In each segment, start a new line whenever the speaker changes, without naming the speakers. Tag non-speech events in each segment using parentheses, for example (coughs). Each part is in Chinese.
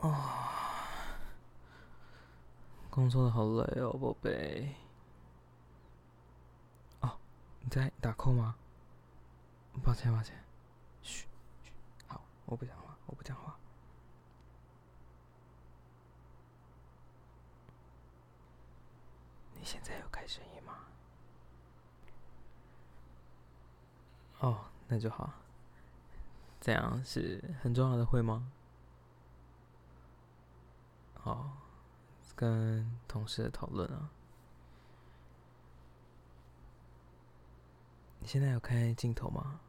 啊，工作的好累哦，宝贝。哦，你在打 call 吗？抱歉，抱歉。嘘，嘘，好，我不讲话，我不讲话。你现在有开声音吗？哦，那就好。这样是很重要的会吗？哦，跟同事的讨论啊。你现在有开镜头吗？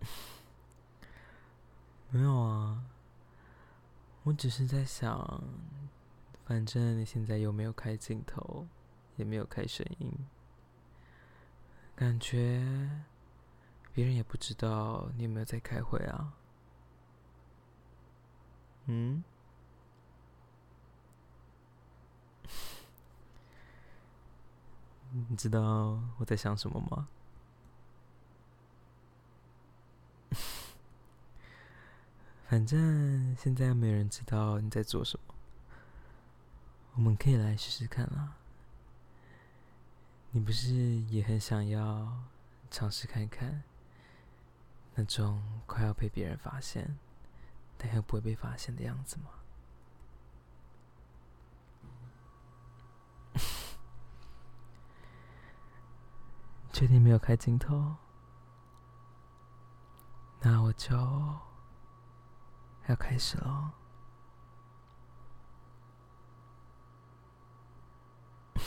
(laughs) 没有啊，我只是在想，反正你现在又没有开镜头，也没有开声音，感觉别人也不知道你有没有在开会啊。嗯，你知道我在想什么吗？(laughs) 反正现在没人知道你在做什么，我们可以来试试看啦。你不是也很想要尝试看看那种快要被别人发现？但又不会被发现的样子吗？(laughs) 确定没有开镜头？那我就要开始了。(laughs)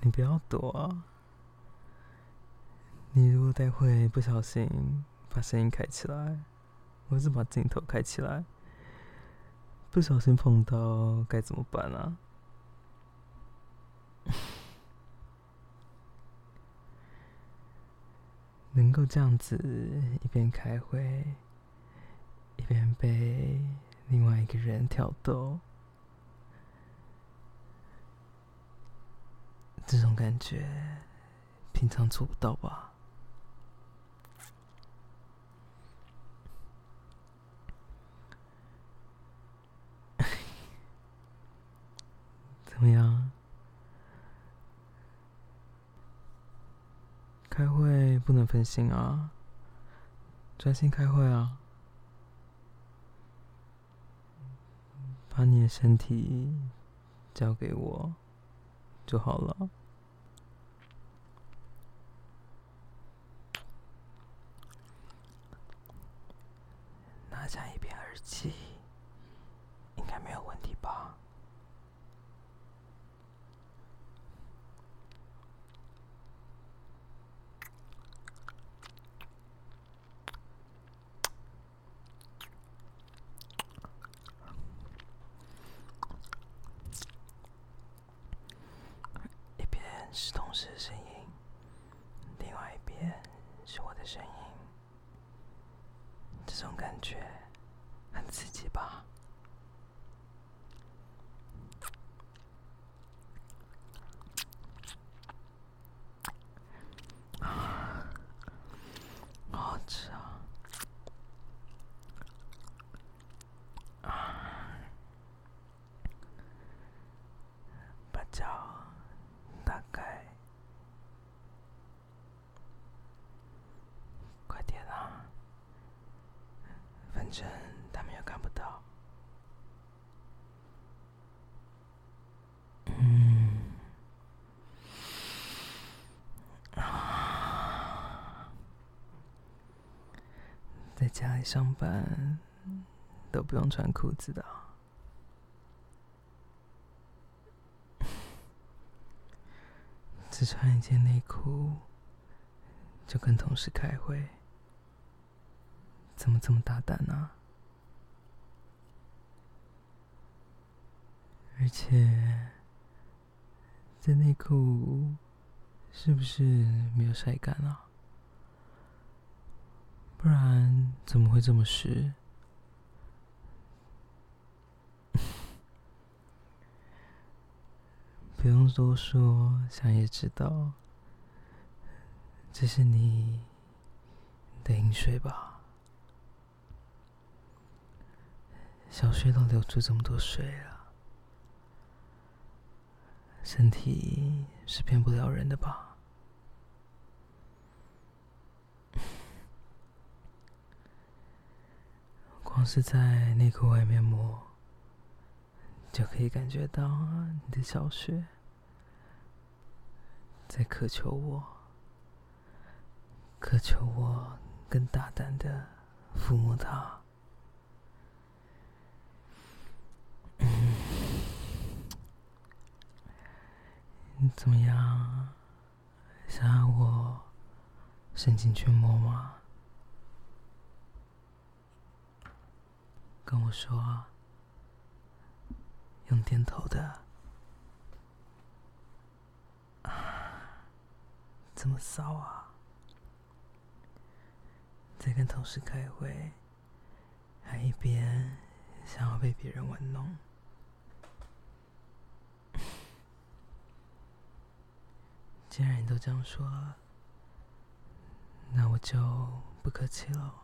你不要躲啊！你如果待会不小心把声音开起来。我是把镜头开起来，不小心碰到该怎么办啊？(laughs) 能够这样子一边开会，一边被另外一个人挑逗，这种感觉平常做不到吧？怎么样？开会不能分心啊，专心开会啊！把你的身体交给我就好了。拿下一边耳机，应该没有问题吧？是同事的声音，另外一边是我的声音，这种感觉很刺激吧？啊，好好吃啊！啊，把脚。反正他们又看不到。嗯，在家里上班都不用穿裤子的，(laughs) 只穿一件内裤就跟同事开会。怎么这么大胆呢？而且，这内裤是不是没有晒干啊？不然怎么会这么湿？(laughs) 不用多说，想也知道，这是你的饮水吧？小穴都流出这么多水了，身体是骗不了人的吧？(laughs) 光是在内裤外面摸，就可以感觉到你的小穴在渴求我，渴求我更大胆的抚摸它。嗯，怎么样？想要我伸进去摸吗？跟我说，用点头的。啊，这么骚啊！在跟同事开会，还一边想要被别人玩弄。既然你都这样说了，那我就不客气了。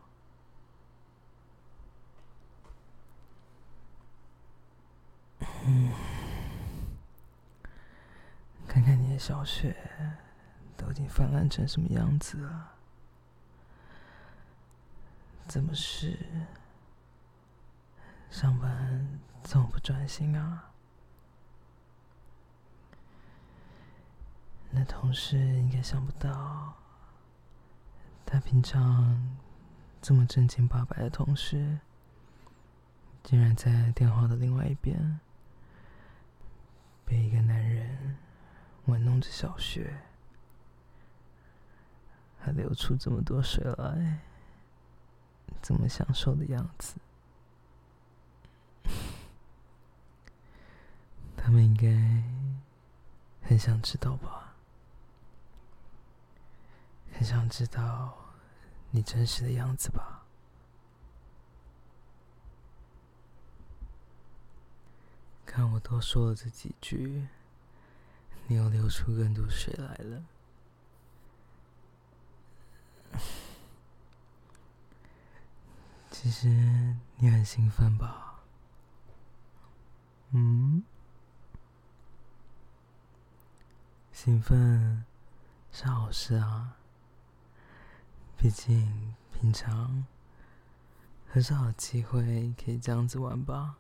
嗯，看看你的小穴都已经泛滥成什么样子了？怎么是上班这么不专心啊？那同事应该想不到，他平常这么正经八百的同事，竟然在电话的另外一边，被一个男人玩弄着小穴，还流出这么多水来，这么享受的样子，(laughs) 他们应该很想知道吧？很想知道你真实的样子吧？看我多说了这几句，你又流出更多水来了。其实你很兴奋吧？嗯？兴奋是好事啊。毕竟平常很少有机会可以这样子玩吧。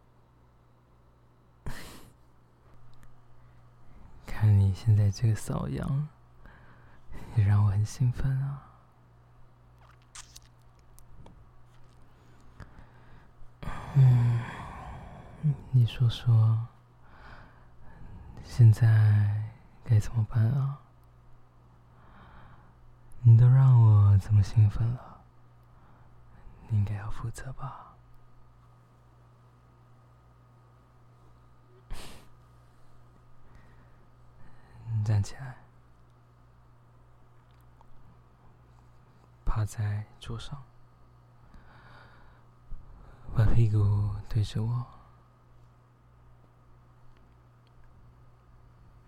看你现在这个骚样，也让我很兴奋啊。嗯，你说说，现在该怎么办啊？你都让我这么兴奋了，你应该要负责吧？你站起来，趴在桌上，把屁股对着我。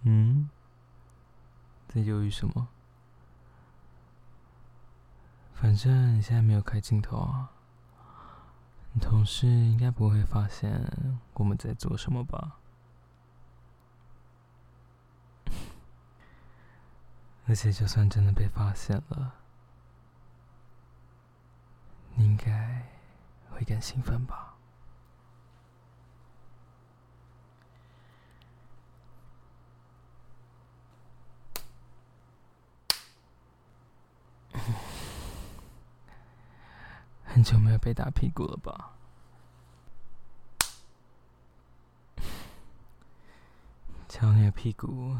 嗯？在犹豫什么？反正你现在没有开镜头啊，你同事应该不会发现我们在做什么吧？(laughs) 而且就算真的被发现了，你应该会更兴奋吧？很久没有被打屁股了吧？(laughs) 瞧你的屁股，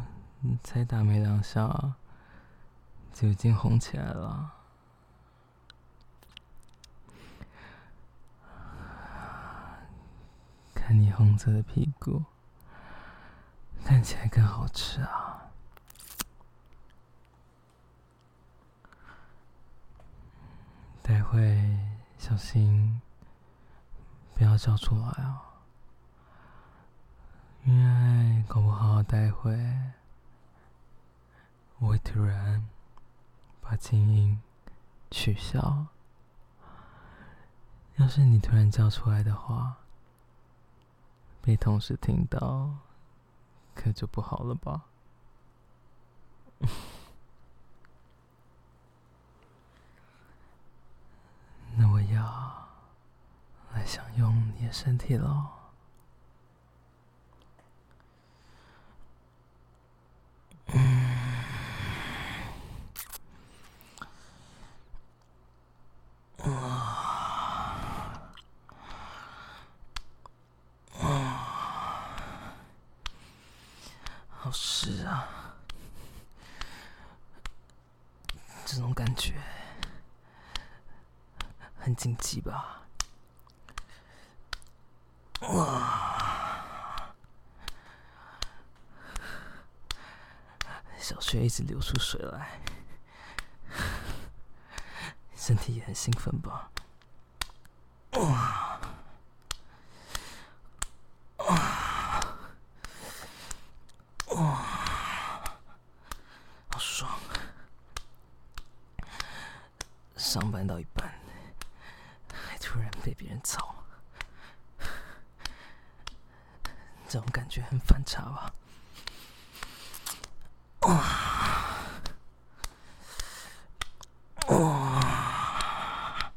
才打没两下，就已经红起来了。看你红色的屁股，看起来更好吃啊！待会。小心，不要叫出来啊！因为搞不好待会我会突然把静音取消。要是你突然叫出来的话，被同事听到，可就不好了吧？那我要来享用你的身体喽。好湿啊！这种感觉很禁忌吧？哇！小穴一直流出水来，身体也很兴奋吧？哇！上班到一半，还突然被别人吵，这种感觉很反差吧？哇哇，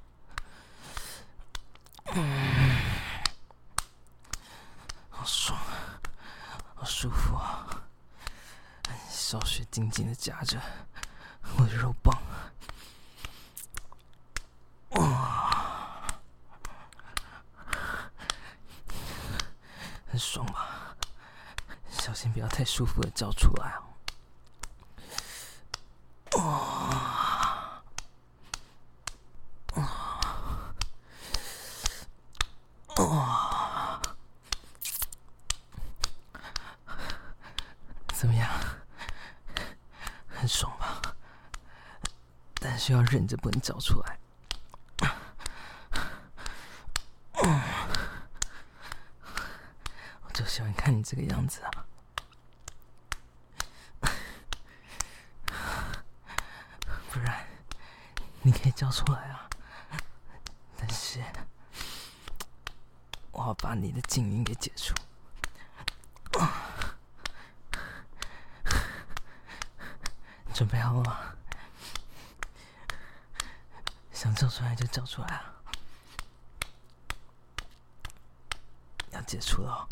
嗯，好爽啊，好舒服啊！小穴紧紧的夹着我的肉棒。很爽吧？小心不要太舒服的叫出来哦。哇！哇！怎么样？很爽吧？但是要忍着不能叫出来。我就喜欢看你这个样子啊！不然你可以叫出来啊！但是我要把你的静音给解除。你准备好了吗？想叫出来就叫出来啊！要解除了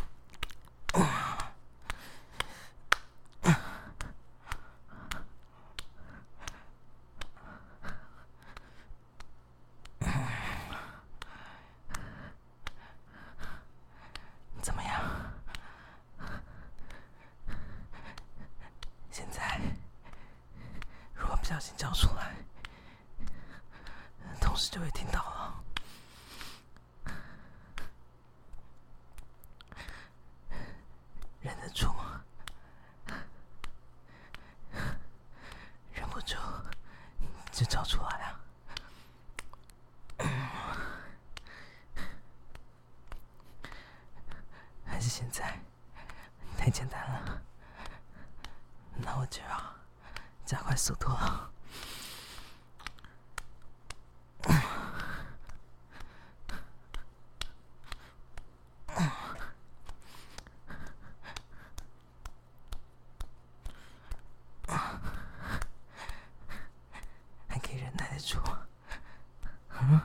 么样？现在如果不小心叫出来，同事就会听到了。就找出来啊！还是现在太简单了，那我就要加快速度了。你忍耐得住？嗯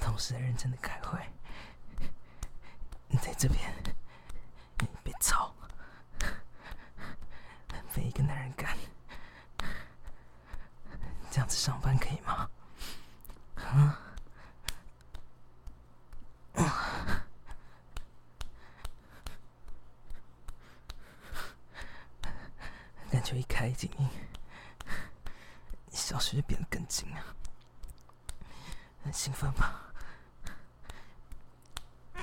同事认真的开会，你在这边，你别吵，被一个男人干，这样子上班可以吗？啊？感觉一开静音，直接变得更紧啊，很兴奋吧 (coughs)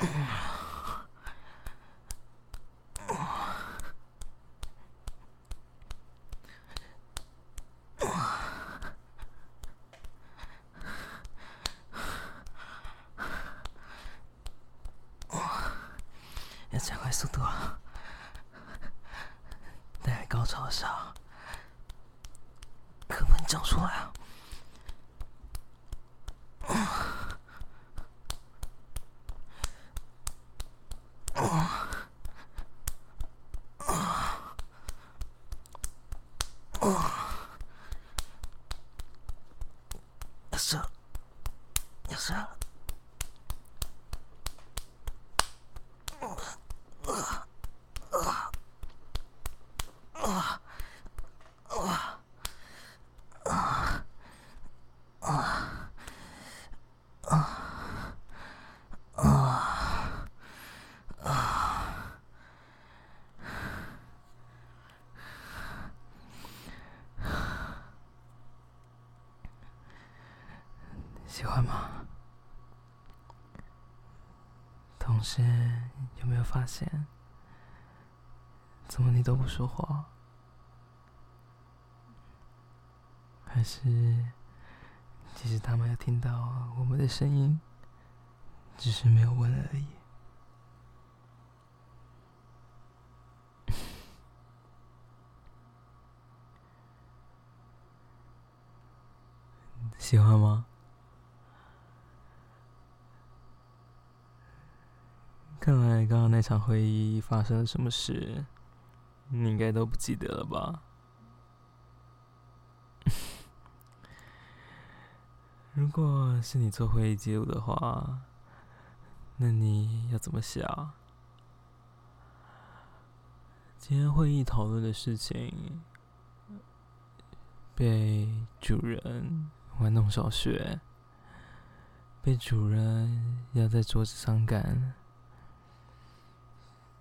加快速度啊！待会高潮的时候，可不能叫出来啊！事了，有事了。喜欢吗？同时，有没有发现，怎么你都不说话？还是，其实他们有听到我们的声音，只是没有问而已。(laughs) 喜欢吗？看来刚刚那场会议发生了什么事，你应该都不记得了吧？(laughs) 如果是你做会议记录的话，那你要怎么想？今天会议讨论的事情，被主人玩弄小学，被主人压在桌子上干。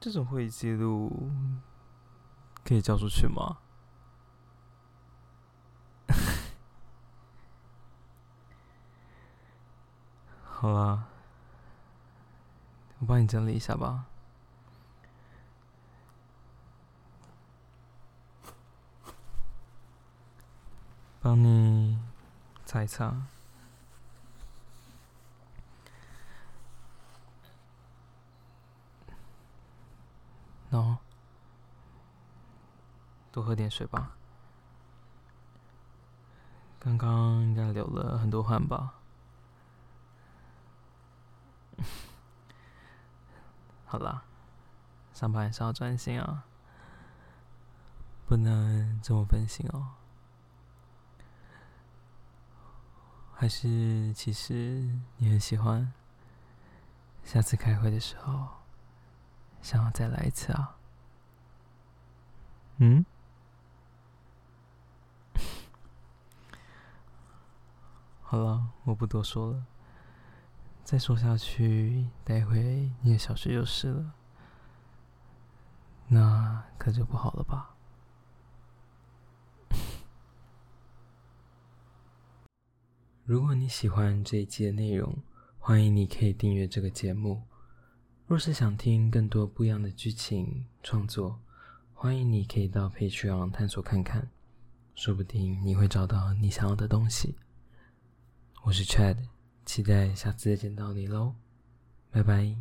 这种会议记录可以交出去吗？(laughs) 好啦，我帮你整理一下吧，帮你擦一擦。喏，多喝点水吧。刚刚应该流了很多汗吧？(laughs) 好啦，上班还是要专心啊，不能这么分心哦。还是其实你很喜欢，下次开会的时候。想要再来一次啊？嗯？(laughs) 好了，我不多说了。再说下去，待会你的小学就是了，那可就不好了吧？(laughs) 如果你喜欢这一期的内容，欢迎你可以订阅这个节目。若是想听更多不一样的剧情创作，欢迎你可以到 Patreon 探索看看，说不定你会找到你想要的东西。我是 Chad，期待下次再见到你喽，拜拜。